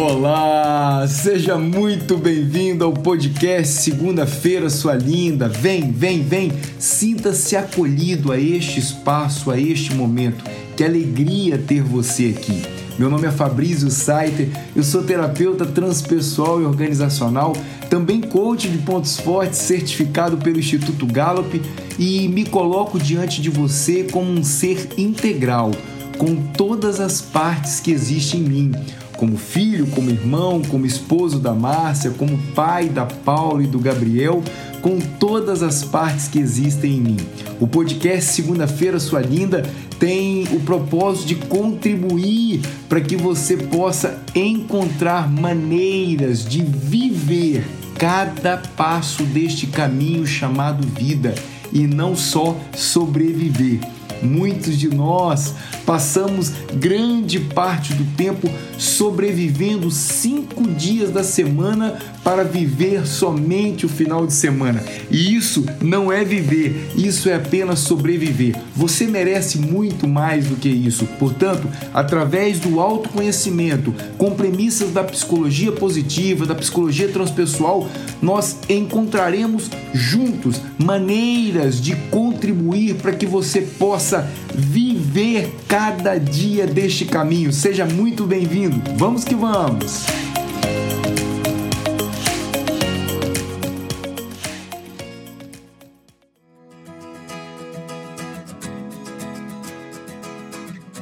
Olá, seja muito bem-vindo ao podcast Segunda-feira, sua linda. Vem, vem, vem, sinta-se acolhido a este espaço, a este momento. Que alegria ter você aqui. Meu nome é Fabrício Saiter, eu sou terapeuta transpessoal e organizacional, também coach de pontos fortes certificado pelo Instituto Gallup e me coloco diante de você como um ser integral, com todas as partes que existem em mim como filho, como irmão, como esposo da Márcia, como pai da Paula e do Gabriel, com todas as partes que existem em mim. O podcast Segunda-feira Sua Linda tem o propósito de contribuir para que você possa encontrar maneiras de viver cada passo deste caminho chamado vida e não só sobreviver. Muitos de nós passamos grande parte do tempo sobrevivendo cinco dias da semana para viver somente o final de semana. E isso não é viver, isso é apenas sobreviver. Você merece muito mais do que isso. Portanto, através do autoconhecimento, com premissas da psicologia positiva, da psicologia transpessoal, nós encontraremos juntos maneiras de contribuir para que você possa viver cada dia deste caminho. Seja muito bem-vindo. Vamos que vamos!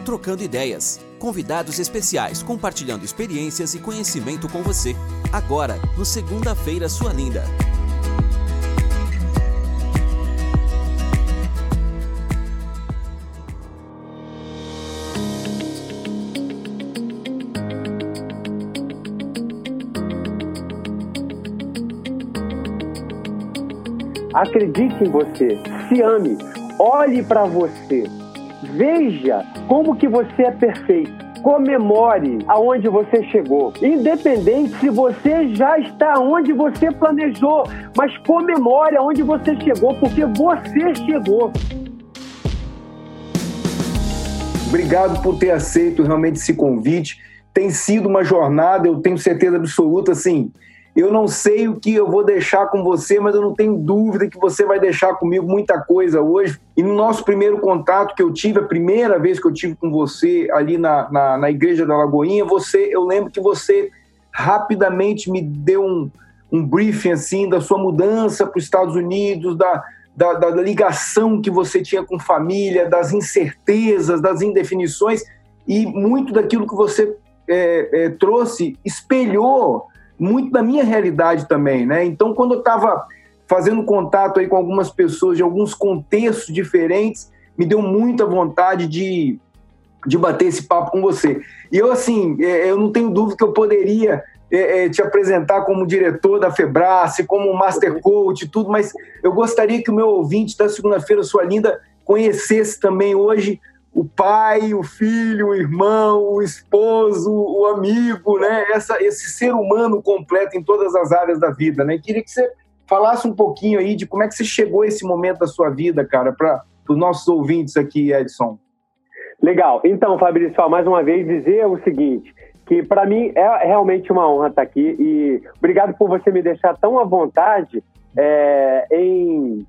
Trocando ideias. Convidados especiais compartilhando experiências e conhecimento com você. Agora, no Segunda-feira Sua Linda. Acredite em você, se ame, olhe para você, veja como que você é perfeito. Comemore aonde você chegou. Independente se você já está onde você planejou, mas comemore aonde você chegou, porque você chegou. Obrigado por ter aceito realmente esse convite. Tem sido uma jornada, eu tenho certeza absoluta, assim, eu não sei o que eu vou deixar com você, mas eu não tenho dúvida que você vai deixar comigo muita coisa hoje. E no nosso primeiro contato que eu tive, a primeira vez que eu tive com você ali na, na, na Igreja da Lagoinha, você, eu lembro que você rapidamente me deu um, um briefing assim da sua mudança para os Estados Unidos, da, da, da, ligação que você tinha com família, das incertezas, das indefinições, e muito daquilo que você é, é, trouxe espelhou muito da minha realidade também, né? Então, quando eu estava fazendo contato aí com algumas pessoas de alguns contextos diferentes, me deu muita vontade de, de bater esse papo com você. E eu, assim, é, eu não tenho dúvida que eu poderia é, é, te apresentar como diretor da Febrace, como Master Coach, tudo, mas eu gostaria que o meu ouvinte da segunda-feira, sua linda, conhecesse também hoje o pai, o filho, o irmão, o esposo, o amigo, né? Essa, esse ser humano completo em todas as áreas da vida, né? Queria que você falasse um pouquinho aí de como é que você chegou a esse momento da sua vida, cara, para os nossos ouvintes aqui, Edson. Legal. Então, Fabrício, mais uma vez dizer o seguinte, que para mim é realmente uma honra estar aqui e obrigado por você me deixar tão à vontade é, em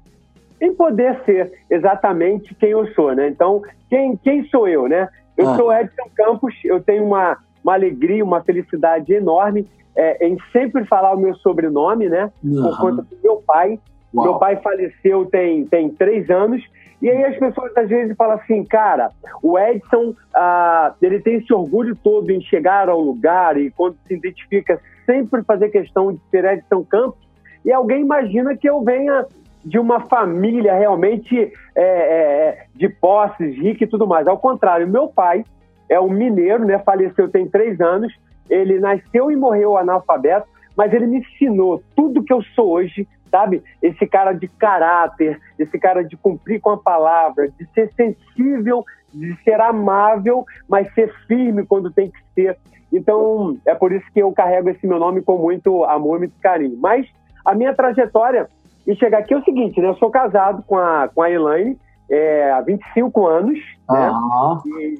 em poder ser exatamente quem eu sou, né? Então, quem, quem sou eu, né? Eu ah. sou Edson Campos, eu tenho uma, uma alegria, uma felicidade enorme é, em sempre falar o meu sobrenome, né? Uhum. Por conta do meu pai. Uau. Meu pai faleceu tem, tem três anos. E aí as pessoas às vezes falam assim, cara, o Edson, ah, ele tem esse orgulho todo em chegar ao lugar e quando se identifica sempre fazer questão de ser Edson Campos. E alguém imagina que eu venha de uma família realmente é, é, de posses, rica e tudo mais. Ao contrário, meu pai é um mineiro, né? Faleceu tem três anos. Ele nasceu e morreu analfabeto, mas ele me ensinou tudo que eu sou hoje, sabe? Esse cara de caráter, esse cara de cumprir com a palavra, de ser sensível, de ser amável, mas ser firme quando tem que ser. Então, é por isso que eu carrego esse meu nome com muito amor, muito carinho. Mas a minha trajetória e chegar aqui é o seguinte, né? Eu sou casado com a, com a Elaine é, há 25 anos, né?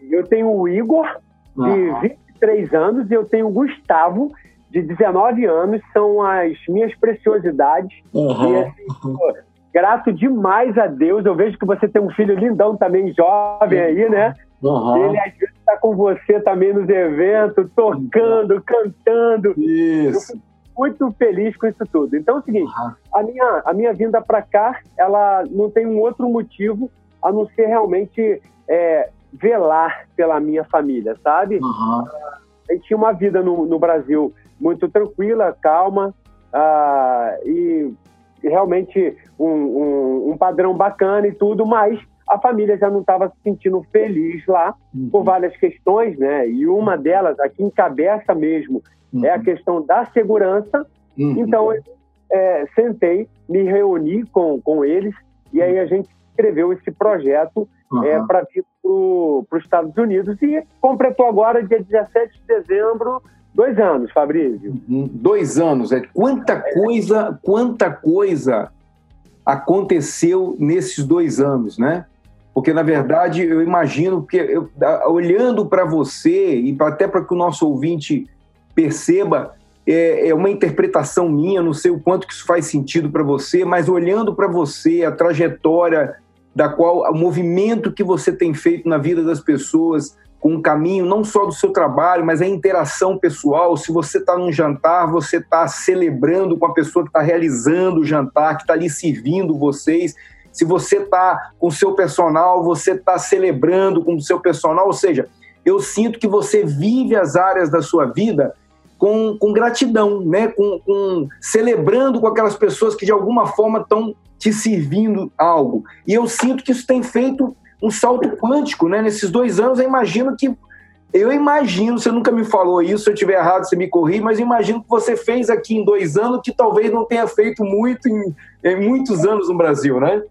E eu tenho o Igor, de 23 anos e eu tenho o Gustavo, de 19 anos, são as minhas preciosidades. Uhum. E assim, pô, grato demais a Deus. Eu vejo que você tem um filho lindão também, jovem aí, né? Uhum. Ele às vezes está com você também nos eventos, tocando, cantando. Isso. Muito feliz com isso tudo. Então é o seguinte, a, minha, a minha vinda para cá, ela não tem um outro motivo a não ser realmente é, velar pela minha família, sabe? Uhum. A gente tinha uma vida no, no Brasil muito tranquila, calma, uh, e realmente um, um, um, padrão bacana e tudo, mas a família já não estava se sentindo feliz lá uhum. por várias questões, né? E uma delas, aqui encabeça mesmo, uhum. é a questão da segurança. Uhum. Então, é, sentei, me reuni com, com eles e aí a gente escreveu esse projeto é, para vir para os Estados Unidos e completou agora, dia 17 de dezembro, dois anos, Fabrício. Uhum. Dois anos. É quanta coisa, quanta coisa aconteceu nesses dois anos, né? Porque, na verdade, eu imagino que, eu, olhando para você, e até para que o nosso ouvinte perceba, é, é, uma interpretação minha, não sei o quanto que isso faz sentido para você, mas olhando para você, a trajetória da qual, o movimento que você tem feito na vida das pessoas, com o caminho não só do seu trabalho, mas a interação pessoal. Se você está num jantar, você está celebrando com a pessoa que está realizando o jantar, que está ali servindo vocês. Se você está com o seu personal, você está celebrando com o seu personal. Ou seja, eu sinto que você vive as áreas da sua vida com, com gratidão, né? Com, com, celebrando com aquelas pessoas que de alguma forma estão te servindo algo. E eu sinto que isso tem feito um salto quântico, né? Nesses dois anos, eu imagino que. Eu imagino, você nunca me falou isso, se eu estiver errado, você me corri, mas imagino que você fez aqui em dois anos que talvez não tenha feito muito em, em muitos anos no Brasil, né?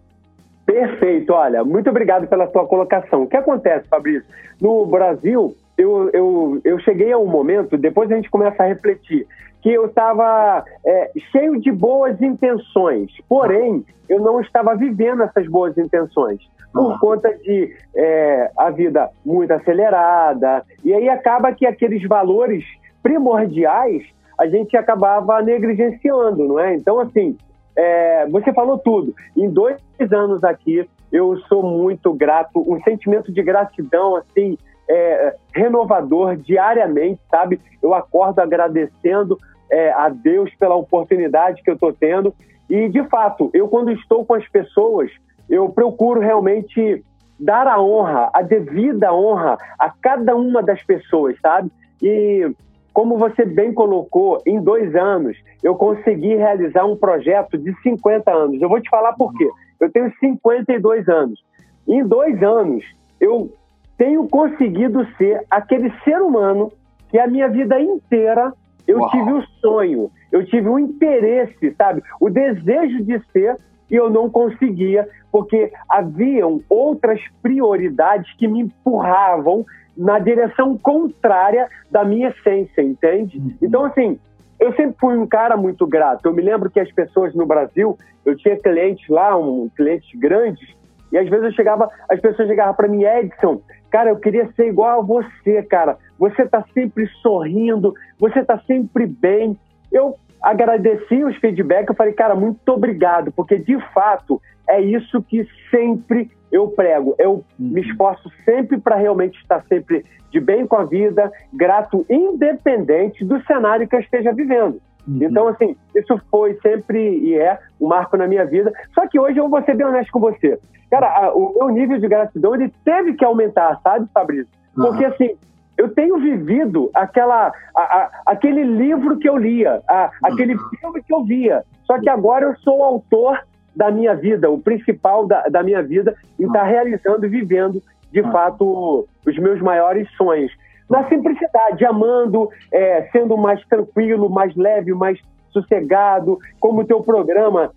Perfeito, olha, muito obrigado pela sua colocação. O que acontece, Fabrício? No Brasil, eu, eu, eu cheguei a um momento, depois a gente começa a refletir, que eu estava é, cheio de boas intenções, porém, eu não estava vivendo essas boas intenções por ah. conta de é, a vida muito acelerada. E aí acaba que aqueles valores primordiais a gente acabava negligenciando, não é? Então, assim, é, você falou tudo. Em dois anos aqui, eu sou muito grato, um sentimento de gratidão, assim, é, renovador diariamente, sabe? Eu acordo agradecendo é, a Deus pela oportunidade que eu estou tendo. E, de fato, eu, quando estou com as pessoas, eu procuro realmente dar a honra, a devida honra a cada uma das pessoas, sabe? E como você bem colocou, em dois anos eu consegui realizar um projeto de 50 anos. Eu vou te falar por quê. Eu tenho 52 anos. Em dois anos eu tenho conseguido ser aquele ser humano que a minha vida inteira eu Uau. tive o sonho, eu tive o interesse, sabe? O desejo de ser e eu não conseguia, porque haviam outras prioridades que me empurravam na direção contrária da minha essência, entende? Uhum. Então, assim, eu sempre fui um cara muito grato. Eu me lembro que as pessoas no Brasil, eu tinha clientes lá, um, clientes grandes, e às vezes eu chegava, as pessoas chegavam para mim, Edson, cara, eu queria ser igual a você, cara. Você tá sempre sorrindo, você tá sempre bem. Eu agradeci os feedbacks, eu falei, cara, muito obrigado, porque de fato é isso que sempre eu prego. Eu uhum. me esforço sempre para realmente estar sempre de bem com a vida, grato, independente do cenário que eu esteja vivendo. Uhum. Então, assim, isso foi sempre e é um marco na minha vida. Só que hoje eu vou ser bem honesto com você. Cara, a, o meu nível de gratidão ele teve que aumentar, sabe, Fabrício? Porque, uhum. assim, eu tenho vivido aquela, a, a, aquele livro que eu lia, a, aquele uhum. filme que eu via. Só que agora eu sou o autor da minha vida, o principal da, da minha vida, e estar tá realizando e vivendo, de fato, os meus maiores sonhos. Na simplicidade, amando, é, sendo mais tranquilo, mais leve, mais sossegado, como o teu programa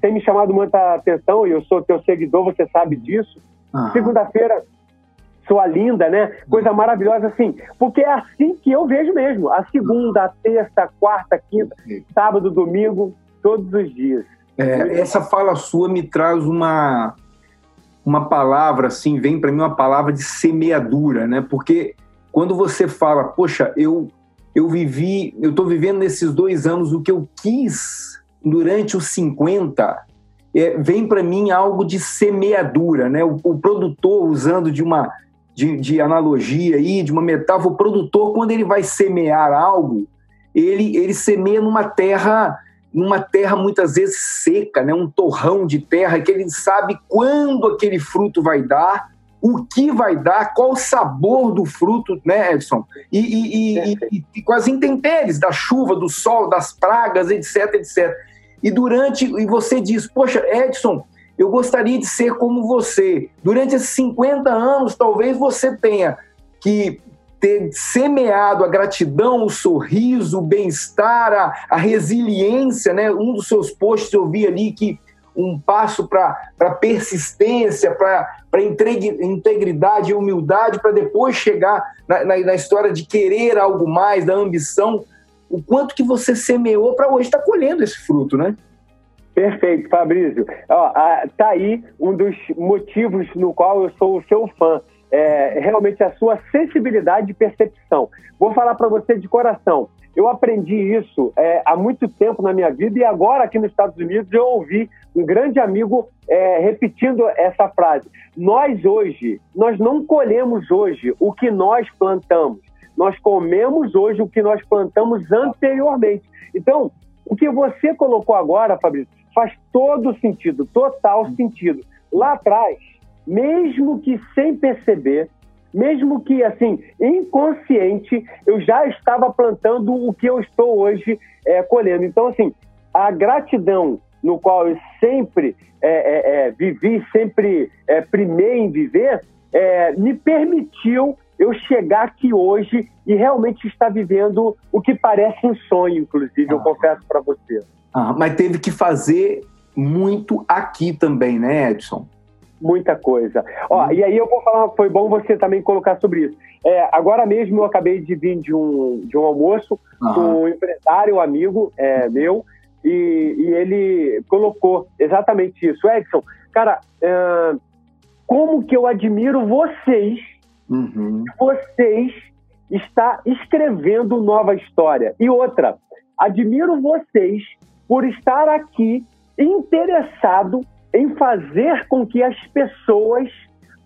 tem me chamado muita atenção, e eu sou teu seguidor, você sabe disso. Segunda-feira sua linda, né? Coisa maravilhosa assim. Porque é assim que eu vejo mesmo. A segunda, a terça, a quarta, a quinta, sábado, domingo, todos os dias. É, essa fala sua me traz uma uma palavra assim, vem para mim uma palavra de semeadura, né? Porque quando você fala, poxa, eu eu vivi, eu estou vivendo nesses dois anos o que eu quis durante os 50, é, vem para mim algo de semeadura, né? O, o produtor, usando de uma de, de, analogia aí, de uma metáfora, o produtor, quando ele vai semear algo, ele, ele semeia numa terra, numa terra muitas vezes seca, né? um torrão de terra, que ele sabe quando aquele fruto vai dar, o que vai dar, qual o sabor do fruto, né, Edson? E, e, e, e, e com as intempéries da chuva, do sol, das pragas, etc, etc. E durante, e você diz, poxa, Edson, eu gostaria de ser como você. Durante esses 50 anos, talvez você tenha que ter semeado a gratidão, o sorriso, o bem-estar, a, a, resiliência, né? Um dos seus posts eu vi ali que um passo para persistência, para integridade e humildade, para depois chegar na, na, na, história de querer algo mais, da ambição. O quanto que você semeou para hoje estar tá colhendo esse fruto, né? Perfeito, Fabrício. Ó, tá aí um dos motivos no qual eu sou o seu fã. É, realmente a sua sensibilidade de percepção. Vou falar para você de coração. Eu aprendi isso é, há muito tempo na minha vida e agora aqui nos Estados Unidos eu ouvi um grande amigo é, repetindo essa frase. Nós hoje, nós não colhemos hoje o que nós plantamos. Nós comemos hoje o que nós plantamos anteriormente. Então, o que você colocou agora, Fabrício, faz todo sentido, total sentido. Lá atrás, mesmo que sem perceber, mesmo que assim inconsciente, eu já estava plantando o que eu estou hoje é, colhendo. Então, assim, a gratidão no qual eu sempre é, é, é vivi, sempre é, primei em viver, é, me permitiu eu chegar aqui hoje e realmente estar vivendo o que parece um sonho, inclusive, ah. eu confesso para você. Ah, mas teve que fazer muito aqui também, né, Edson? Muita coisa. Ó, hum. E aí eu vou falar, foi bom você também colocar sobre isso. É, agora mesmo eu acabei de vir de um, de um almoço com um empresário, um amigo é, meu, e, e, ele colocou exatamente isso. Edson, cara, é, como que eu admiro vocês, uhum. vocês está escrevendo nova história. E outra, admiro vocês por estar aqui interessado em fazer com que as pessoas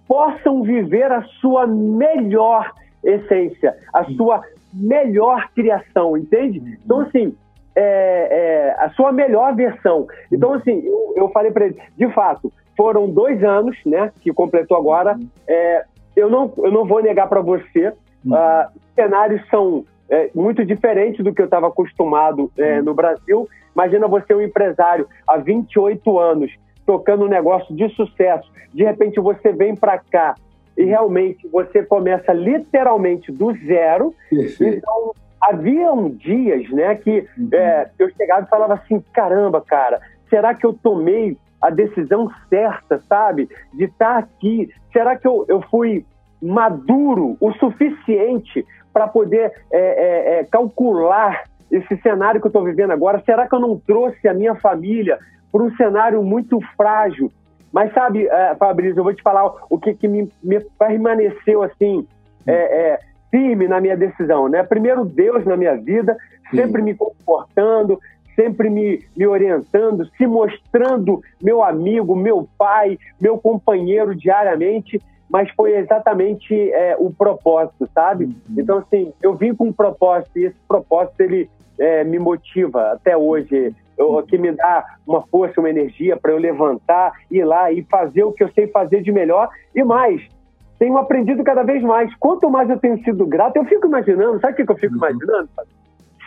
possam viver a sua melhor essência, a sua melhor criação, entende? Então, assim, é, é, a sua melhor versão. Então, assim, eu, eu falei para ele, de fato, foram dois anos, né, que completou agora. É, eu, não, eu não vou negar para você, uh, cenários são é, muito diferentes do que eu estava acostumado é, no Brasil. Imagina você um empresário há 28 anos tocando um negócio de sucesso. De repente você vem para cá e realmente você começa literalmente do zero. Perfeito. Então haviam dias, né, que uhum. é, eu chegava e falava assim, caramba, cara, será que eu tomei a decisão certa, sabe? De estar tá aqui. Será que eu, eu fui maduro o suficiente para poder é, é, é, calcular esse cenário que eu estou vivendo agora? Será que eu não trouxe a minha família para um cenário muito frágil? Mas sabe, uh, Fabrício, eu vou te falar o que, que me, me permaneceu assim é, é, firme na minha decisão, né? Primeiro Deus na minha vida, sempre Sim. me confortando, sempre me, me orientando, se mostrando meu amigo, meu pai, meu companheiro diariamente mas foi exatamente é, o propósito, sabe? Uhum. Então, assim, eu vim com um propósito e esse propósito, ele me motiva até hoje, eu, que me dá uma força, uma energia para eu levantar, ir lá e fazer o que eu sei fazer de melhor e mais. Tenho aprendido cada vez mais. Quanto mais eu tenho sido grato, eu fico imaginando, sabe o que eu fico uhum. imaginando?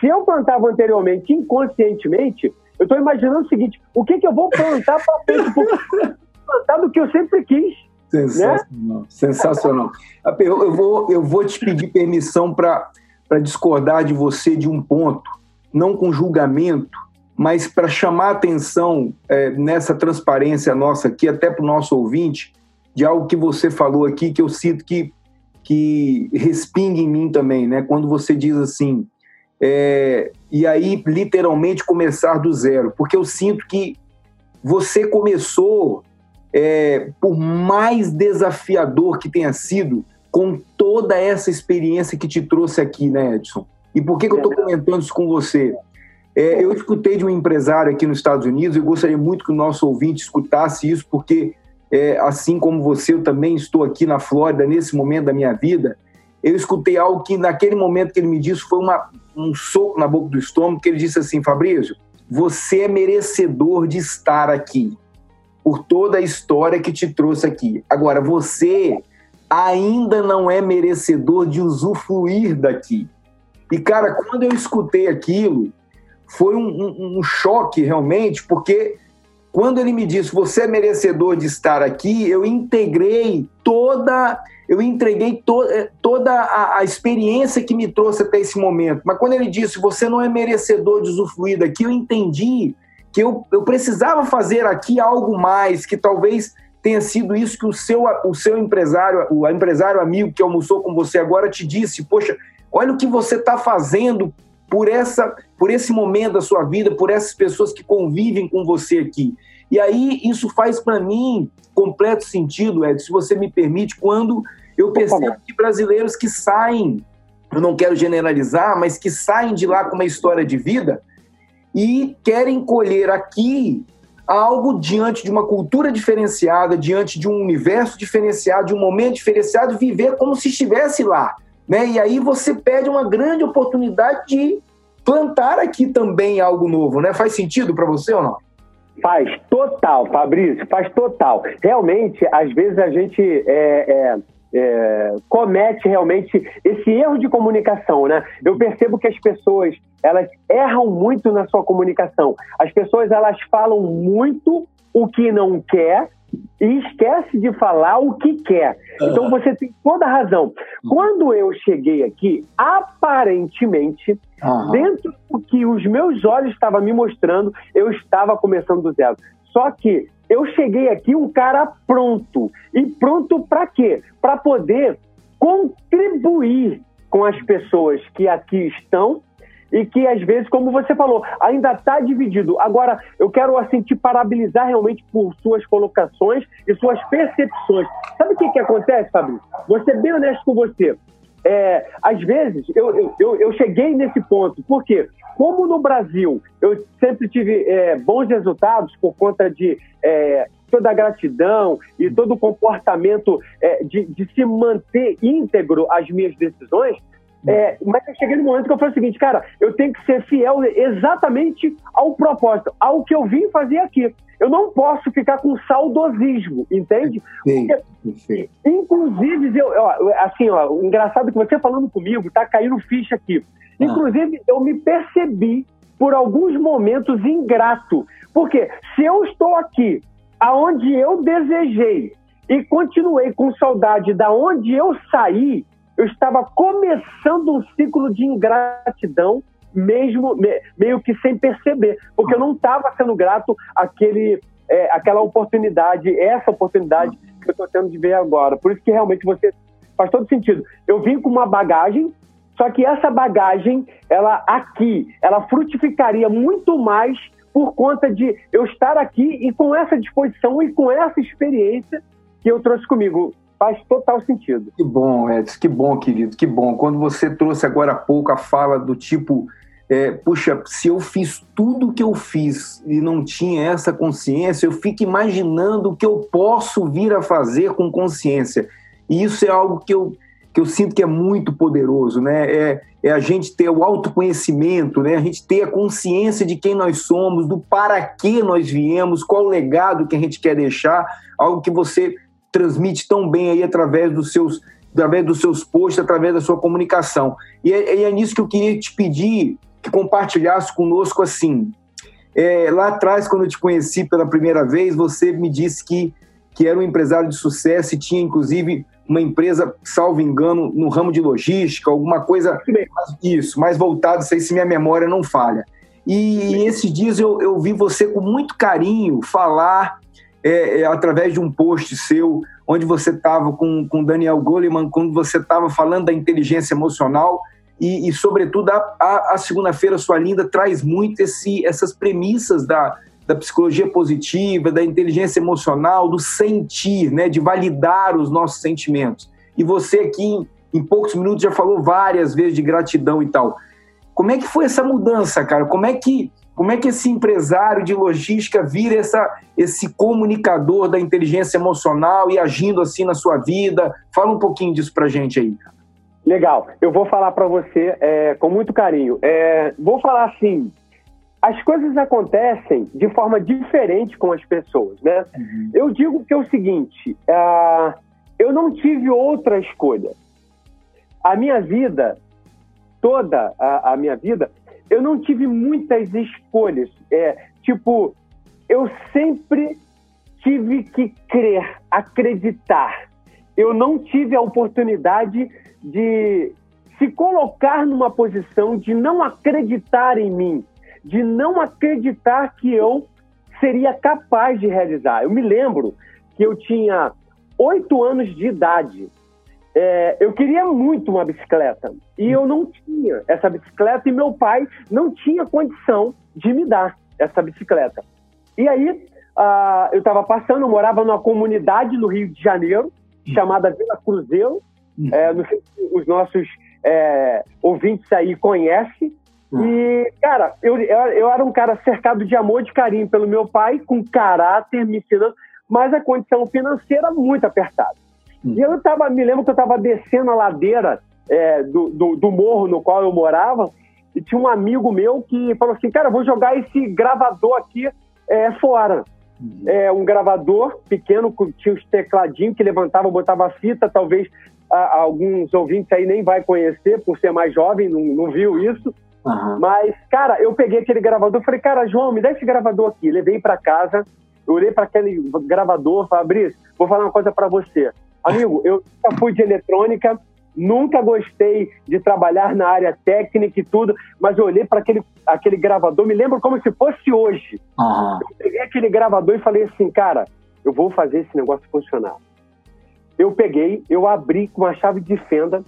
Se eu plantava anteriormente inconscientemente, eu estou imaginando o seguinte: o que, que eu vou plantar para frente? plantar do que eu sempre quis. Sensacional. Né? Sensacional. Eu, eu, vou, eu vou te pedir permissão para discordar de você de um ponto, não com julgamento, mas para chamar atenção é, nessa transparência nossa aqui, até para o nosso ouvinte, de algo que você falou aqui, que eu sinto que, que respinga em mim também, né? Quando você diz assim, é, e aí literalmente começar do zero, porque eu sinto que você começou é, por mais desafiador que tenha sido, com toda essa experiência que te trouxe aqui, né, Edson? E por que, que eu estou comentando isso com você? É, eu escutei de um empresário aqui nos Estados Unidos, eu gostaria muito que o nosso ouvinte escutasse isso, porque é, assim como você, eu também estou aqui na Flórida nesse momento da minha vida. Eu escutei algo que, naquele momento que ele me disse, foi uma, um soco na boca do estômago, que ele disse assim: Fabrício, você é merecedor de estar aqui, por toda a história que te trouxe aqui. Agora, você ainda não é merecedor de usufruir daqui. E, cara, quando eu escutei aquilo, foi um, um, um choque realmente, porque quando ele me disse, você é merecedor de estar aqui, eu integrei toda, eu entreguei to, eh, toda a, a, experiência que me trouxe até esse momento. Mas quando ele disse, você não é merecedor de usufruir daqui, eu entendi que eu, eu precisava fazer aqui algo mais, que talvez tenha sido isso que o seu, o seu empresário, o empresário amigo que almoçou com você agora te disse, poxa, olha o que você está fazendo por, essa, por esse momento da sua vida, por essas pessoas que convivem com você aqui. E aí isso faz para mim completo sentido, Ed, se você me permite, quando eu percebo que brasileiros que saem, eu não quero generalizar, mas que saem de lá com uma história de vida e querem colher aqui algo diante de uma cultura diferenciada, diante de um universo diferenciado, de um momento diferenciado, viver como se estivesse lá. Né? E aí você perde uma grande oportunidade de plantar aqui também algo novo, né? Faz sentido para você ou não? Faz total, Fabrício, faz total. Realmente, às vezes a gente é, é, é, comete realmente esse erro de comunicação, né? Eu percebo que as pessoas elas erram muito na sua comunicação. As pessoas elas falam muito o que não quer e esquece de falar o que quer. Então você tem toda a razão. Quando eu cheguei aqui, aparentemente, uhum. dentro do que os meus olhos estavam me mostrando, eu estava começando do zero. Só que eu cheguei aqui um cara pronto. E pronto para quê? Para poder contribuir com as pessoas que aqui estão e que às vezes, como você falou, ainda está dividido. Agora, eu quero assim te parabilizar realmente por suas colocações e suas percepções. Sabe o que, que acontece, Fabrício? Vou ser bem honesto com você. É, às vezes, eu, eu, eu cheguei nesse ponto. Por quê? Como no Brasil eu sempre tive é, bons resultados por conta de é, toda a gratidão e todo o comportamento é, de, de se manter íntegro às minhas decisões, é, mas eu cheguei no momento que eu falei o seguinte, cara, eu tenho que ser fiel exatamente ao propósito, ao que eu vim fazer aqui. Eu não posso ficar com saudosismo, entende? Porque, inclusive, eu, assim, ó, o engraçado é que você falando comigo, tá caindo ficha aqui. Ah. Inclusive, eu me percebi por alguns momentos ingrato. Porque se eu estou aqui, aonde eu desejei, e continuei com saudade da onde eu saí, eu estava começando um ciclo de ingratidão, mesmo meio que sem perceber, porque eu não estava sendo grato àquele, é, àquela oportunidade, essa oportunidade que eu estou tendo de ver agora. Por isso que realmente você faz todo sentido. Eu vim com uma bagagem, só que essa bagagem, ela aqui, ela frutificaria muito mais por conta de eu estar aqui e com essa disposição e com essa experiência que eu trouxe comigo faz total sentido. Que bom, Edson, que bom, querido, que bom. Quando você trouxe agora há pouco a fala do tipo, é, puxa, se eu fiz tudo o que eu fiz e não tinha essa consciência, eu fico imaginando o que eu posso vir a fazer com consciência. E isso é algo que eu, que eu sinto que é muito poderoso, né? É, é a gente ter o autoconhecimento, né? A gente ter a consciência de quem nós somos, do para que nós viemos, qual o legado que a gente quer deixar, algo que você transmite tão bem aí através dos seus, através dos seus posts, através da sua comunicação. E é, é nisso que eu queria te pedir que compartilhasse conosco assim. É, lá atrás, quando eu te conheci pela primeira vez, você me disse que, que era um empresário de sucesso e tinha, inclusive, uma empresa, salvo engano, no ramo de logística, alguma coisa isso, mais voltado, sei se minha memória não falha. E esses dias eu, eu vi você com muito carinho falar é, é, através de um post seu, onde você estava com, com Daniel Goleman, quando você estava falando da inteligência emocional, e, e sobretudo, a, a, a segunda-feira, sua linda, traz muito esse, essas premissas da, da psicologia positiva, da inteligência emocional, do sentir, né, de validar os nossos sentimentos. e você aqui em, em poucos minutos já falou várias vezes de gratidão e tal. Como é que foi essa mudança, cara? Como é que como é que esse empresário de logística vira essa, esse comunicador da inteligência emocional e agindo assim na sua vida? Fala um pouquinho disso pra gente aí. Legal, eu vou falar para você é, com muito carinho. É, vou falar assim: as coisas acontecem de forma diferente com as pessoas, né? Uhum. Eu digo que é o seguinte: uh, eu não tive outra escolha. A minha vida, toda a, a minha vida, eu não tive muitas escolhas. É, tipo, eu sempre tive que crer, acreditar. Eu não tive a oportunidade de se colocar numa posição de não acreditar em mim, de não acreditar que eu seria capaz de realizar. Eu me lembro que eu tinha oito anos de idade é, eu queria muito uma bicicleta e eu não tinha essa bicicleta e meu pai não tinha condição de me dar essa bicicleta. E aí uh, eu estava passando, eu morava numa comunidade no Rio de Janeiro chamada Vila Cruzeiro. Uhum. É, não sei se os nossos é, ouvintes aí conhecem. Uhum. E, cara, eu, eu era um cara cercado de amor e de carinho pelo meu pai, com caráter, me ensinando, mas a condição financeira muito apertada. Hum. E eu tava, me lembro que eu estava descendo a ladeira é, do, do, do, morro no qual eu morava, e tinha um amigo meu que falou assim, cara, vou jogar esse gravador aqui é, fora. Uhum. É, um gravador pequeno, que tinha os tecladinhos que levantava, botava fita, talvez a, alguns ouvintes aí nem vai conhecer, por ser mais jovem, não, não viu isso. Uhum. Mas, cara, eu peguei aquele gravador, falei, cara, João, me dá esse gravador aqui. Levei para casa, eu olhei para aquele gravador, Fabrício, vou falar uma coisa para você. Amigo, eu nunca fui de eletrônica, nunca gostei de trabalhar na área técnica e tudo, mas eu olhei para aquele, aquele gravador, me lembro como se fosse hoje. Uhum. Eu peguei aquele gravador e falei assim, cara, eu vou fazer esse negócio funcionar. Eu peguei, eu abri com uma chave de fenda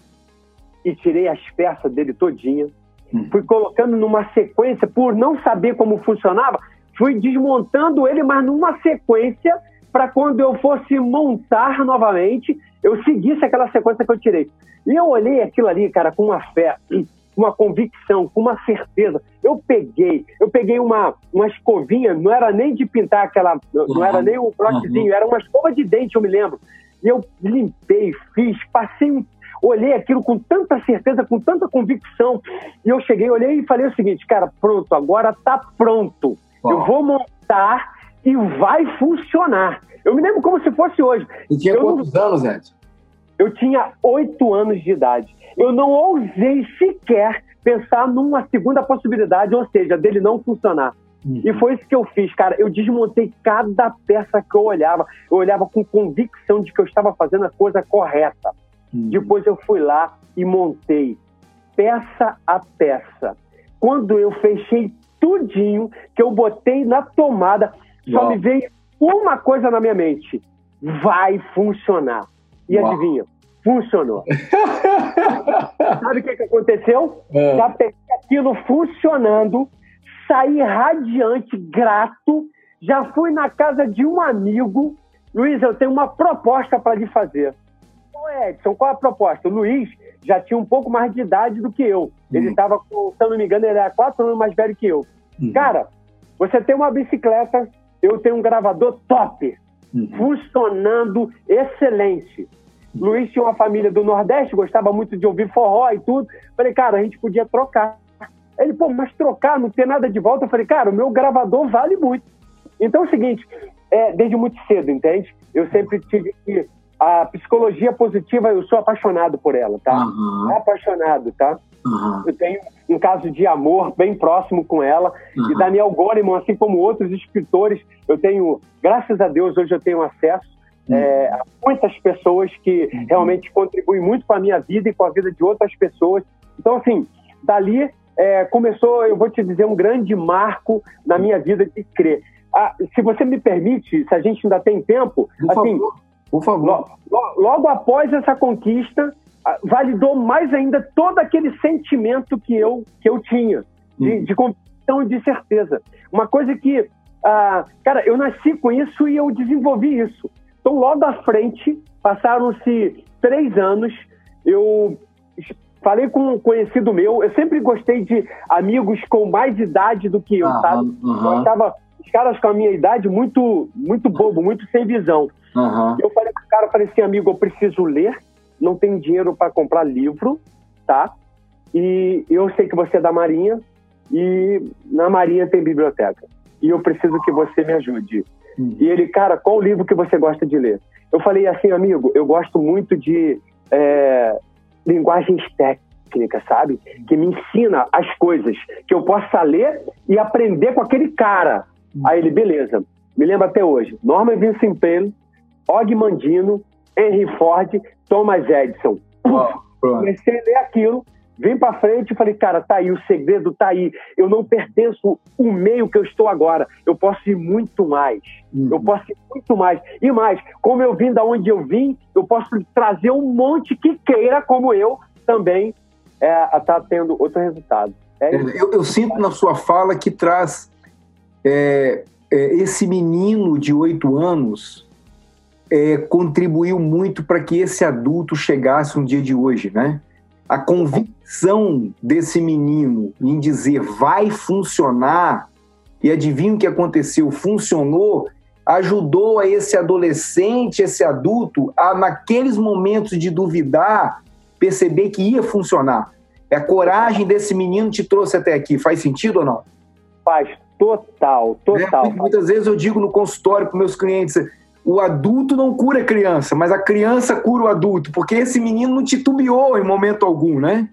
e tirei as peças dele todinha. Uhum. Fui colocando numa sequência, por não saber como funcionava, fui desmontando ele, mas numa sequência para quando eu fosse montar novamente, eu seguisse aquela sequência que eu tirei. E eu olhei aquilo ali, cara, com uma fé, uma convicção, com uma certeza. Eu peguei, eu peguei uma, uma escovinha, não era nem de pintar aquela, não era nem um brochezinho, uhum. era uma escova de dente, eu me lembro. E eu limpei, fiz, passei um olhei aquilo com tanta certeza, com tanta convicção, e eu cheguei, olhei e falei o seguinte, cara, pronto, agora tá pronto. Eu vou montar e vai funcionar. Eu me lembro como se fosse hoje. E tinha eu quantos não... anos, Edson? Eu tinha oito anos de idade. Eu não ousei sequer pensar numa segunda possibilidade, ou seja, dele não funcionar. Uhum. E foi isso que eu fiz, cara. Eu desmontei cada peça que eu olhava. Eu olhava com convicção de que eu estava fazendo a coisa correta. Uhum. Depois eu fui lá e montei peça a peça. Quando eu fechei tudinho, que eu botei na tomada, só me veio uma coisa na minha mente: vai funcionar. E Uau. adivinha? Funcionou. Sabe o que, que aconteceu? É. Já peguei aquilo funcionando, saí radiante, grato. Já fui na casa de um amigo. Luiz, eu tenho uma proposta para lhe fazer. Ô Edson, qual é a proposta? O Luiz já tinha um pouco mais de idade do que eu. Ele estava, uhum. se eu não me engano, ele era quatro anos mais velho que eu. Uhum. Cara, você tem uma bicicleta eu tenho um gravador top, uhum. funcionando excelente. Uhum. Luiz tinha uma família do Nordeste, gostava muito de ouvir forró e tudo. Falei, cara, a gente podia trocar. Ele, pô, mas trocar, não ter nada de volta. Eu falei, cara, o meu gravador vale muito. Então é o seguinte, é, desde muito cedo, entende? Eu sempre tive que. A psicologia positiva, eu sou apaixonado por ela, tá? Uhum. Apaixonado, tá? Eu tenho um caso de amor bem próximo com ela. Uhum. E Daniel Goleman, assim como outros escritores, eu tenho, graças a Deus, hoje eu tenho acesso uhum. é, a muitas pessoas que uhum. realmente contribuem muito com a minha vida e com a vida de outras pessoas. Então, assim, dali é, começou, eu vou te dizer, um grande marco na minha vida de crer. Ah, se você me permite, se a gente ainda tem tempo, por assim, favor, por favor. Logo, logo após essa conquista, validou mais ainda todo aquele sentimento que eu, que eu tinha, de, uhum. de convicção e de certeza. Uma coisa que, ah, cara, eu nasci com isso e eu desenvolvi isso. Então, logo à frente, passaram-se três anos, eu falei com um conhecido meu, eu sempre gostei de amigos com mais idade do que eu, uhum, sabe? Uhum. Eu os caras com a minha idade muito, muito bobo, muito sem visão. Uhum. Eu falei pro cara, falei assim, amigo, eu preciso ler, não tenho dinheiro para comprar livro, tá? E eu sei que você é da Marinha e na Marinha tem biblioteca. E eu preciso que você me ajude. E ele, cara, qual livro que você gosta de ler? Eu falei assim, amigo, eu gosto muito de é, linguagens técnicas, sabe? Que me ensina as coisas que eu possa ler e aprender com aquele cara. Aí ele, beleza. Me lembra até hoje. Norman Vincent Peale, Og Mandino, Henry Ford, Thomas Edison. Comecei a ler aquilo Vim para frente e falei, cara, tá aí, o segredo tá aí. Eu não pertenço o meio que eu estou agora. Eu posso ir muito mais. Uhum. Eu posso ir muito mais. E mais, como eu vim da onde eu vim, eu posso trazer um monte que queira, como eu, também é, tá tendo outro resultado. É eu, eu, sinto na sua fala que traz é, é esse menino de oito anos é, contribuiu muito para que esse adulto chegasse um dia de hoje, né? a convicção desse menino em dizer vai funcionar, e adivinha o que aconteceu? Funcionou, ajudou a esse adolescente, esse adulto, a naqueles momentos de duvidar, perceber que ia funcionar. É a coragem desse menino te trouxe até aqui. Faz sentido ou não? Faz total, total. É, muitas vezes eu digo no consultório para meus clientes, o adulto não cura a criança, mas a criança cura o adulto, porque esse menino não titubeou em momento algum, né?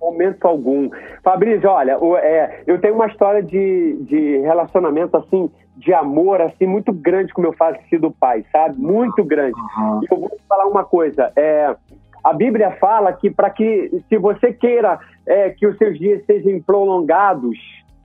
Momento algum. Fabrício, olha, é, eu tenho uma história de, de relacionamento, assim, de amor, assim, muito grande com meu falecido pai, sabe? Muito grande. Uhum. E eu vou te falar uma coisa, é, a Bíblia fala que para que, se você queira é, que os seus dias sejam prolongados,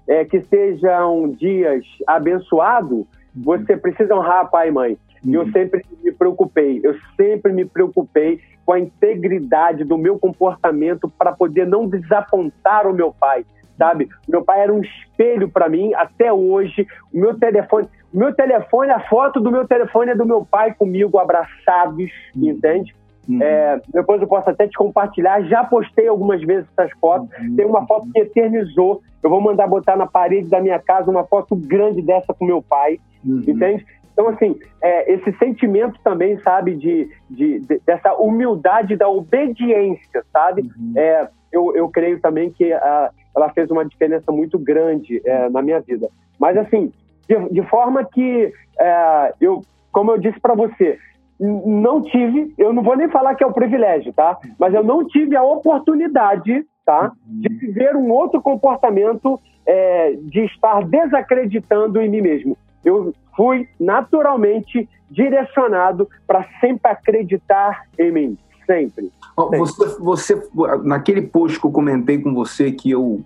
é, que sejam dias abençoados, você precisa honrar pai e mãe. E eu uhum. sempre me preocupei, eu sempre me preocupei com a integridade do meu comportamento para poder não desapontar o meu pai, sabe? Meu pai era um espelho para mim até hoje. O meu telefone, o meu telefone, a foto do meu telefone é do meu pai comigo abraçados, uhum. entende? Uhum. É, depois eu posso até te compartilhar. Já postei algumas vezes essas fotos. Uhum. Tem uma foto que eternizou. Eu vou mandar botar na parede da minha casa uma foto grande dessa com meu pai, uhum. entende? Então, assim, é, esse sentimento também, sabe, de, de, de, dessa humildade da obediência, sabe? Uhum. É, eu, eu creio também que a, ela fez uma diferença muito grande é, na minha vida. Mas, assim, de, de forma que é, eu, como eu disse para você, não tive, eu não vou nem falar que é o privilégio, tá? Mas eu não tive a oportunidade, tá? Uhum. De viver um outro comportamento é, de estar desacreditando em mim mesmo. Eu fui naturalmente direcionado para sempre acreditar em mim, sempre. sempre. Você, você, naquele post que eu comentei com você que eu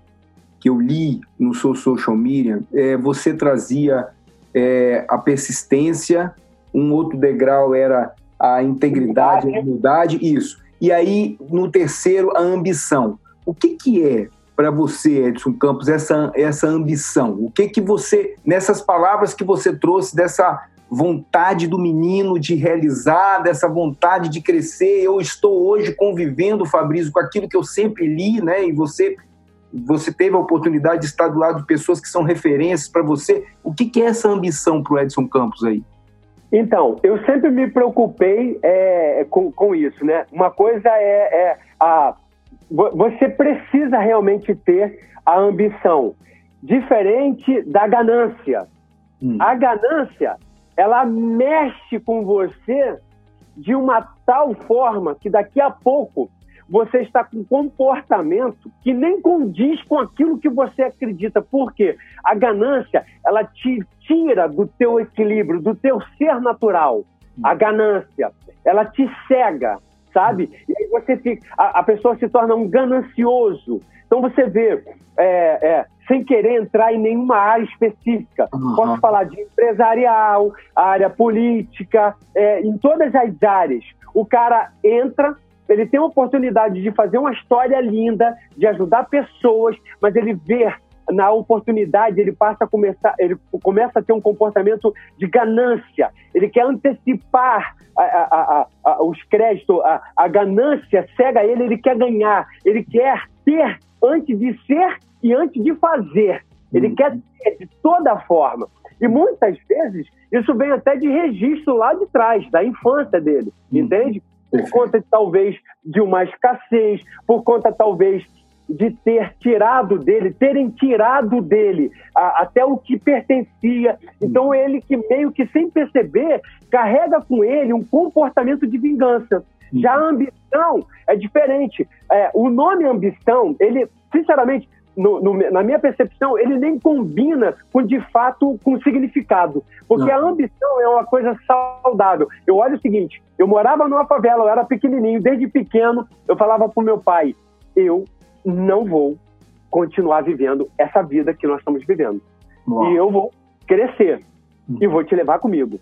que eu li no seu social media, é, você trazia é, a persistência, um outro degrau era a integridade, a humildade, isso. E aí, no terceiro, a ambição. O que, que é para você, Edson Campos, essa, essa ambição? O que que você, nessas palavras que você trouxe, dessa vontade do menino de realizar, dessa vontade de crescer, eu estou hoje convivendo, Fabrício, com aquilo que eu sempre li, né? E você você teve a oportunidade de estar do lado de pessoas que são referências para você. O que, que é essa ambição para o Edson Campos aí? Então, eu sempre me preocupei é, com, com isso, né? Uma coisa é, é a você precisa realmente ter a ambição, diferente da ganância. Hum. A ganância, ela mexe com você de uma tal forma que daqui a pouco você está com um comportamento que nem condiz com aquilo que você acredita. Por quê? A ganância, ela te tira do teu equilíbrio, do teu ser natural. A ganância, ela te cega, sabe? E aí você fica, a, a pessoa se torna um ganancioso. Então você vê, é, é, sem querer entrar em nenhuma área específica, uhum. posso falar de empresarial, área política, é, em todas as áreas. O cara entra, ele tem a oportunidade de fazer uma história linda, de ajudar pessoas, mas ele vê na oportunidade, ele passa a começar, ele começa a ter um comportamento de ganância. Ele quer antecipar a, a, a, os créditos, a, ganância cega ele, ele quer ganhar, ele quer ter antes de ser e antes de fazer. Ele hum. quer ter de toda forma. E muitas vezes isso vem até de registro lá de trás, da infância dele, hum. entende? Por conta, talvez, de uma escassez, por conta, talvez, de ter tirado dele, terem tirado dele a, até o que pertencia. Então ele que meio que sem perceber carrega com ele um comportamento de vingança. Já a ambição é diferente. É, o nome ambição, ele, sinceramente, no, no, na minha percepção, ele nem combina com de fato com significado. Porque Não. a ambição é uma coisa saudável. Eu olho o seguinte: eu morava numa favela, eu era pequenininho, desde pequeno, eu falava pro meu pai: eu não vou continuar vivendo essa vida que nós estamos vivendo. Uau. E eu vou crescer e vou te levar comigo.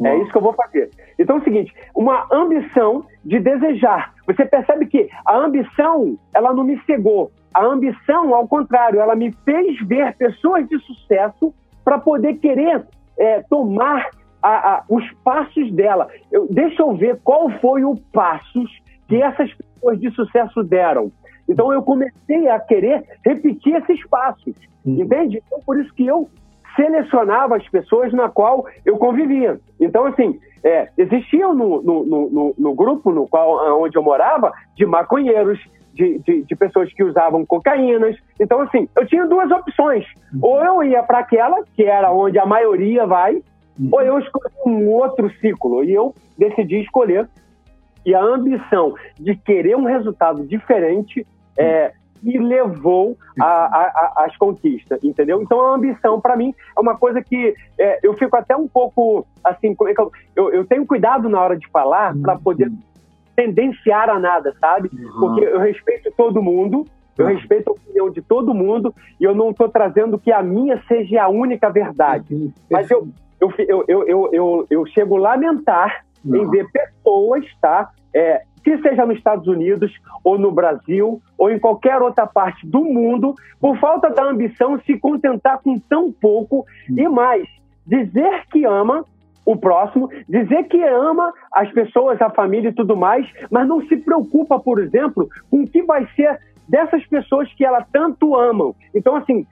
É Uau. É isso que eu vou fazer. Então é o seguinte, uma ambição de desejar. Você percebe que a ambição, ela não me cegou. A ambição, ao contrário, ela me fez ver pessoas de sucesso para poder querer é, tomar a, a, os passos dela. Eu, deixa eu ver qual foi o passos que essas pessoas de sucesso deram. Então eu comecei a querer repetir esses passos, uhum. entende? Então por isso que eu selecionava as pessoas na qual eu convivia. Então assim, é, existiam no, no, no, no, grupo no qual onde eu morava de maconheiros, de, de, de, pessoas que usavam cocaínas. Então assim, eu tinha duas opções: uhum. ou eu ia para aquela que era onde a maioria vai, uhum. ou eu escolhi um outro ciclo. E eu decidi escolher e a ambição de querer um resultado diferente é, me levou às conquistas, entendeu? Então a ambição, para mim, é uma coisa que é, eu fico até um pouco assim, como é que eu, eu, eu tenho cuidado na hora de falar para poder uhum. tendenciar a nada, sabe? Uhum. Porque eu respeito todo mundo, eu uhum. respeito a opinião de todo mundo e eu não estou trazendo que a minha seja a única verdade. Mas eu, eu, eu, eu, eu, eu, chego a lamentar em ver pessoas, tá? É, que seja nos Estados Unidos ou no Brasil ou em qualquer outra parte do mundo, por falta da ambição se contentar com tão pouco e mais, dizer que ama o próximo, dizer que ama as pessoas, a família e tudo mais, mas não se preocupa, por exemplo, com o que vai ser dessas pessoas que ela tanto amam. Então, assim,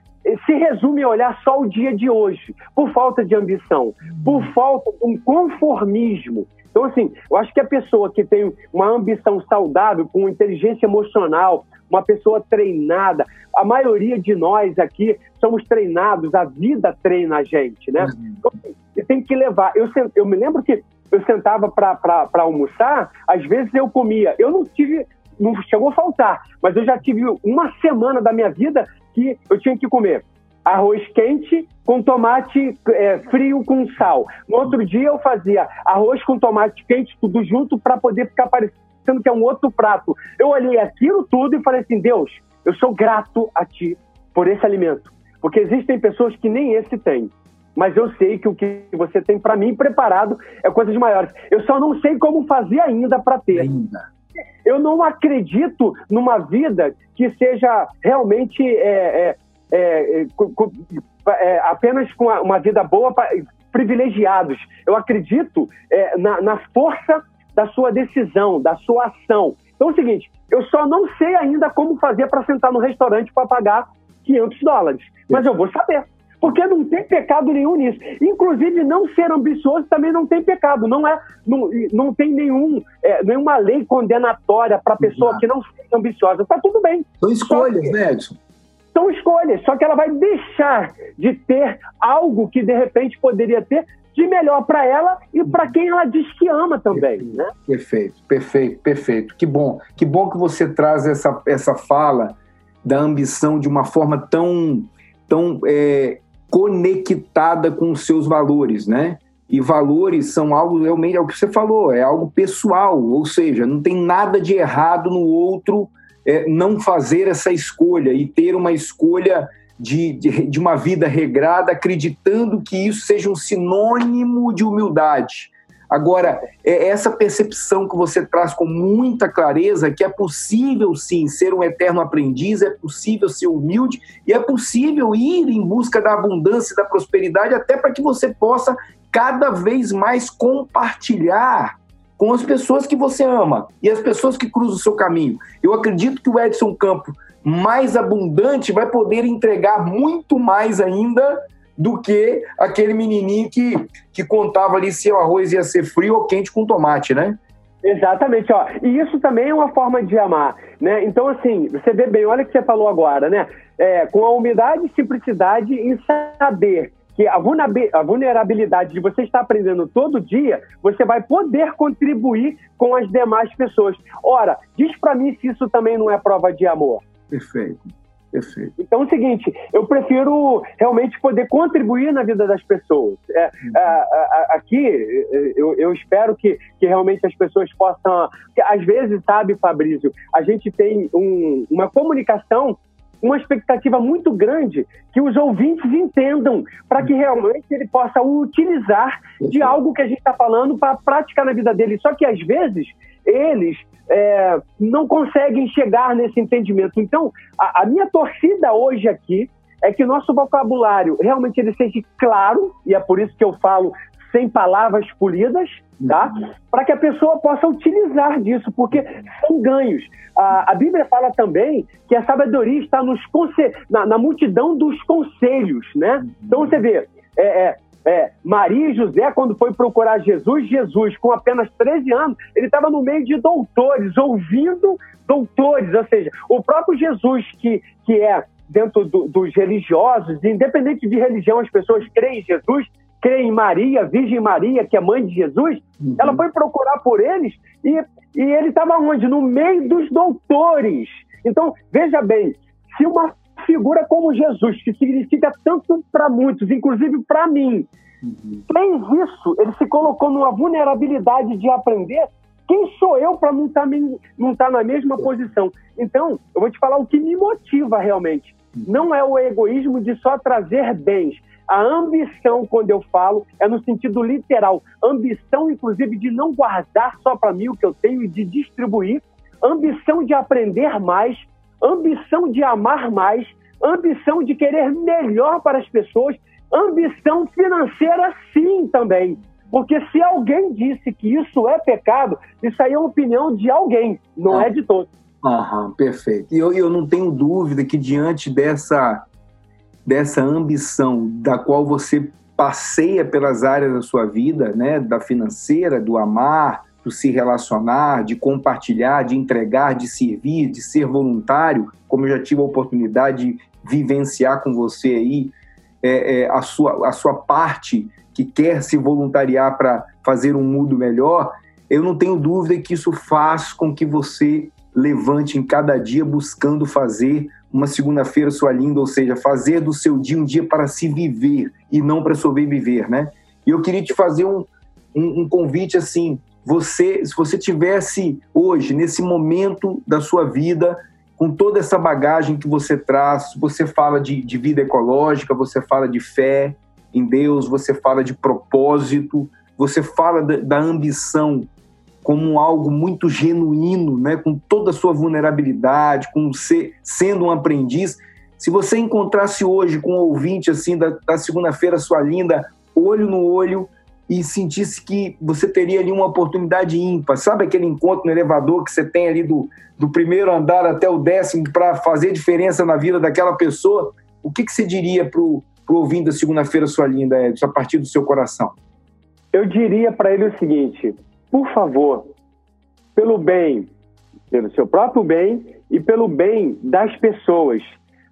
se resume a olhar só o dia de hoje, por falta de ambição, por falta de um conformismo. Então, assim, eu acho que a pessoa que tem uma ambição saudável, com inteligência emocional, uma pessoa treinada, a maioria de nós aqui somos treinados, a vida treina a gente, né? Uhum. Então, assim, você tem que levar. Eu, eu me lembro que eu sentava para almoçar, às vezes eu comia. Eu não tive, não chegou a faltar, mas eu já tive uma semana da minha vida que eu tinha que comer arroz quente com tomate é, frio com sal. No outro dia eu fazia arroz com tomate quente, tudo junto, para poder ficar parecendo que é um outro prato. Eu olhei aquilo tudo e falei assim: Deus, eu sou grato a Ti por esse alimento. Porque existem pessoas que nem esse têm. Mas eu sei que o que você tem para mim preparado é coisas maiores. Eu só não sei como fazer ainda para ter. Ainda. Eu não acredito numa vida que seja realmente é, é, é, é, é, apenas com uma vida boa, privilegiados. Eu acredito é, na, na força da sua decisão, da sua ação. Então é o seguinte, eu só não sei ainda como fazer para sentar no restaurante para pagar 500 dólares, mas eu vou saber. Porque não tem pecado nenhum nisso. Inclusive, não ser ambicioso também não tem pecado. Não é, não, não tem nenhum, é, nenhuma lei condenatória para pessoa que não seja ambiciosa. Está tudo bem. São escolhas, né, Edson? São escolhas, só que ela vai deixar de ter algo que de repente poderia ter de melhor para ela e para quem ela diz que ama também, perfeito, né? Perfeito, perfeito, perfeito. Que bom, que bom que você traz essa, essa fala da ambição de uma forma tão, tão é, conectada com os seus valores, né? E valores são algo realmente é o que você falou, é algo pessoal, ou seja, não tem nada de errado no outro é, não fazer essa escolha e ter uma escolha de, de, de, uma vida regrada, acreditando que isso seja um sinônimo de humildade. Agora, é essa percepção que você traz com muita clareza que é possível sim ser um eterno aprendiz, é possível ser humilde e é possível ir em busca da abundância e da prosperidade até para que você possa cada vez mais compartilhar com as pessoas que você ama e as pessoas que cruzam o seu caminho. Eu acredito que o Edson Campo mais abundante vai poder entregar muito mais ainda do que aquele menininho que, que contava ali se o arroz ia ser frio ou quente com tomate, né? Exatamente, ó. E isso também é uma forma de amar, né? Então, assim, você vê bem, olha o que você falou agora, né? É, com a humildade e simplicidade em saber que a vulnerabilidade de você estar aprendendo todo dia, você vai poder contribuir com as demais pessoas. Ora, diz para mim se isso também não é prova de amor. Perfeito. Perfeito. Então é o seguinte, eu prefiro realmente poder contribuir na vida das pessoas. É, uhum. a, a, aqui, eu, eu, espero que, que realmente as pessoas possam. às vezes, sabe, Fabrício, a gente tem um, uma comunicação uma expectativa muito grande que os ouvintes entendam, para que realmente ele possa utilizar de algo que a gente está falando para praticar na vida dele. Só que às vezes eles é, não conseguem chegar nesse entendimento. Então, a, a minha torcida hoje aqui é que nosso vocabulário realmente ele seja claro, e é por isso que eu falo sem palavras polidas, tá? Uhum. Para que a pessoa possa utilizar disso, porque são ganhos. A, a Bíblia fala também que a sabedoria está nos na, na, multidão dos conselhos, né? Então você vê, é, é, é, Maria e José, quando foi procurar Jesus, Jesus, com apenas 13 anos, ele estava no meio de doutores, ouvindo doutores, ou seja, o próprio Jesus, que, que é dentro do, dos religiosos, independente de religião, as pessoas creem em Jesus, crê em Maria, Virgem Maria, que é mãe de Jesus, uhum. ela foi procurar por eles e, e ele estava onde? No meio dos doutores. Então, veja bem, se uma figura como Jesus, que significa tanto para muitos, inclusive para mim, uhum. fez isso, ele se colocou numa vulnerabilidade de aprender, quem sou eu para não estar tá, não tá na mesma posição? Então, eu vou te falar o que me motiva realmente. Uhum. Não é o egoísmo de só trazer bens, a ambição, quando eu falo, é no sentido literal. Ambição, inclusive, de não guardar só para mim o que eu tenho e de distribuir. Ambição de aprender mais. Ambição de amar mais. Ambição de querer melhor para as pessoas. Ambição financeira, sim, também. Porque se alguém disse que isso é pecado, isso aí é uma opinião de alguém, não ah. é de todos. Aham, perfeito. E eu, eu não tenho dúvida que diante dessa dessa ambição da qual você passeia pelas áreas da sua vida, né, da financeira, do amar, do se relacionar, de compartilhar, de entregar, de servir, de ser voluntário, como eu já tive a oportunidade de vivenciar com você aí, é, é, a, sua, a sua parte que quer se voluntariar para fazer um mundo melhor, eu não tenho dúvida que isso faz com que você levante em cada dia buscando fazer uma segunda-feira sua linda, ou seja, fazer do seu dia um dia para se viver e não para sobreviver, né? E eu queria te fazer um, um, um convite assim, você, se você tivesse hoje, nesse momento da sua vida, com toda essa bagagem que você traz, você fala de, de vida ecológica, você fala de fé em Deus, você fala de propósito, você fala da, da ambição como algo muito genuíno, né, com toda a sua vulnerabilidade, com ser, sendo um aprendiz. Se você encontrasse hoje com um ouvinte assim da, da segunda-feira, sua linda, olho no olho, e sentisse que você teria ali uma oportunidade ímpar, sabe aquele encontro no elevador que você tem ali do, do primeiro andar até o décimo para fazer diferença na vida daquela pessoa, o que, que você diria para o ouvinte da segunda-feira, sua linda, Edson, a partir do seu coração? Eu diria para ele o seguinte: por favor, pelo bem, pelo seu próprio bem e pelo bem das pessoas,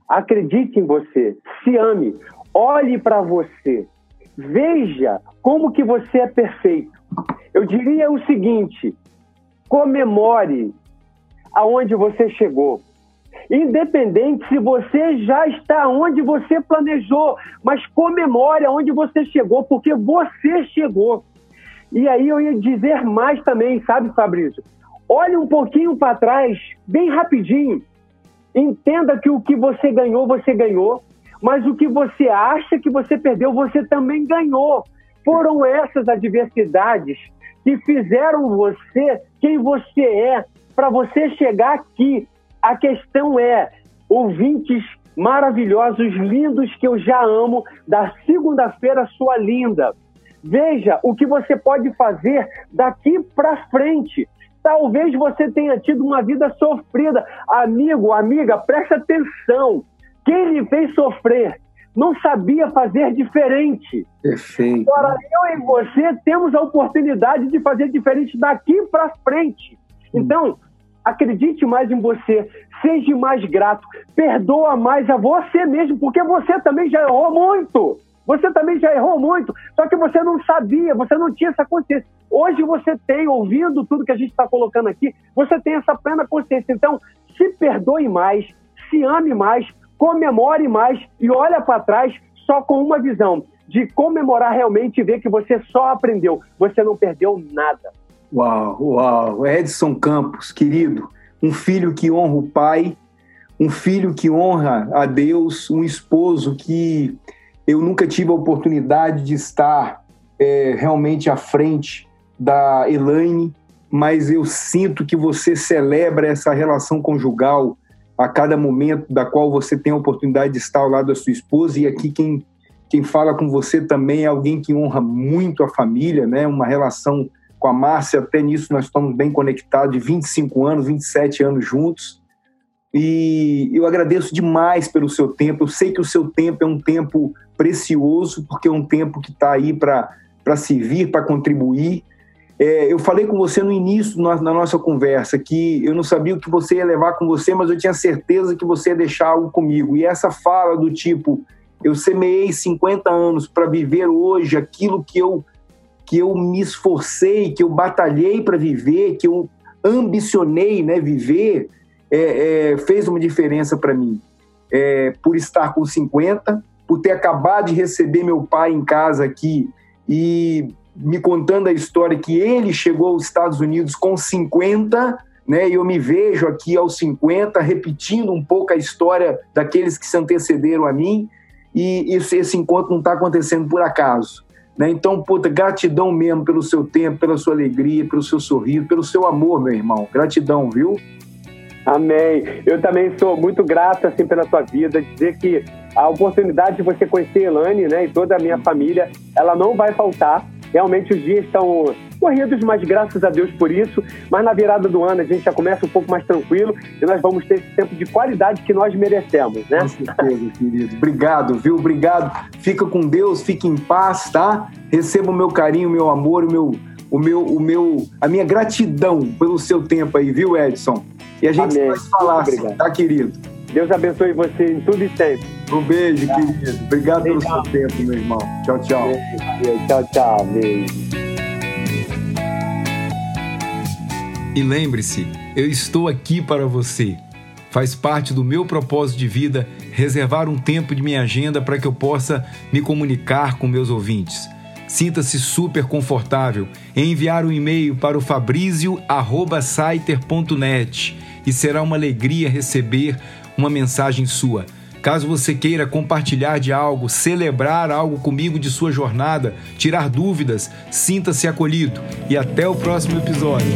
acredite em você, se ame, olhe para você, veja como que você é perfeito. Eu diria o seguinte: comemore aonde você chegou. Independente se você já está onde você planejou, mas comemore aonde você chegou, porque você chegou. E aí eu ia dizer mais também, sabe, Fabrício? Olhe um pouquinho para trás, bem rapidinho. Entenda que o que você ganhou, você ganhou. Mas o que você acha que você perdeu, você também ganhou. Foram essas adversidades que fizeram você quem você é, para você chegar aqui. A questão é, ouvintes maravilhosos, lindos que eu já amo, da segunda-feira sua linda. Veja o que você pode fazer daqui para frente. Talvez você tenha tido uma vida sofrida. Amigo, amiga, preste atenção. Quem lhe fez sofrer não sabia fazer diferente. Perfeito. Agora, eu e você temos a oportunidade de fazer diferente daqui para frente. Então, acredite mais em você, seja mais grato, perdoa mais a você mesmo, porque você também já errou muito. Você também já errou muito, só que você não sabia, você não tinha essa consciência. Hoje você tem, ouvindo tudo que a gente está colocando aqui, você tem essa plena consciência. Então, se perdoe mais, se ame mais, comemore mais e olha para trás só com uma visão de comemorar realmente e ver que você só aprendeu, você não perdeu nada. Uau, uau. Edson Campos, querido, um filho que honra o pai, um filho que honra a Deus, um esposo que eu nunca tive a oportunidade de estar é, realmente à frente da Elaine, mas eu sinto que você celebra essa relação conjugal a cada momento da qual você tem a oportunidade de estar ao lado da sua esposa. E aqui quem, quem fala com você também é alguém que honra muito a família, né? uma relação com a Márcia, até nisso nós estamos bem conectados, de 25 anos, 27 anos juntos. E eu agradeço demais pelo seu tempo. Eu sei que o seu tempo é um tempo precioso, porque é um tempo que está aí para servir, para contribuir. É, eu falei com você no início na, na, nossa conversa que eu não sabia o que você ia levar com você, mas eu tinha certeza que você ia deixar algo comigo. E essa fala do tipo, eu semeei 50 anos para viver hoje aquilo que eu, que eu me esforcei, que eu batalhei para viver, que eu ambicionei né, viver, é, é, fez uma diferença para mim. É, por estar com 50, por ter acabado de receber meu pai em casa aqui e me contando a história que ele chegou aos Estados Unidos com 50, né? E eu me vejo aqui aos 50 repetindo um pouco a história daqueles que se antecederam a mim e esse, encontro não está acontecendo por acaso. Né? Então, puta, gratidão mesmo pelo seu tempo, pela sua alegria, pelo seu sorriso, pelo seu amor, meu irmão. Gratidão, viu? Amém. Eu também sou muito grato assim pela sua vida, dizer que a oportunidade de você conhecer Elane, né, e toda a minha família, ela não vai faltar. Realmente os dias estão corridos, mas graças a Deus por isso. Mas na virada do ano a gente já começa um pouco mais tranquilo e nós vamos ter esse tempo de qualidade que nós merecemos, né? Com certeza, querido. Obrigado, viu? Obrigado. Fica com Deus, fique em paz, tá? Receba o meu carinho, o meu amor, o meu, o meu, o meu, a minha gratidão pelo seu tempo aí, viu, Edson? E a gente Amém. vai falar, assim, tá, querido? Deus abençoe você em tudo e sempre. Um beijo, tá. querido. Obrigado beijo. pelo seu tempo, meu irmão. Tchau, tchau. Beijo. Tchau, tchau. Beijo. E lembre-se, eu estou aqui para você. Faz parte do meu propósito de vida reservar um tempo de minha agenda para que eu possa me comunicar com meus ouvintes. Sinta-se super confortável em enviar um e-mail para o fabrizio@saiter.net e será uma alegria receber uma mensagem sua. Caso você queira compartilhar de algo, celebrar algo comigo de sua jornada, tirar dúvidas, sinta-se acolhido e até o próximo episódio.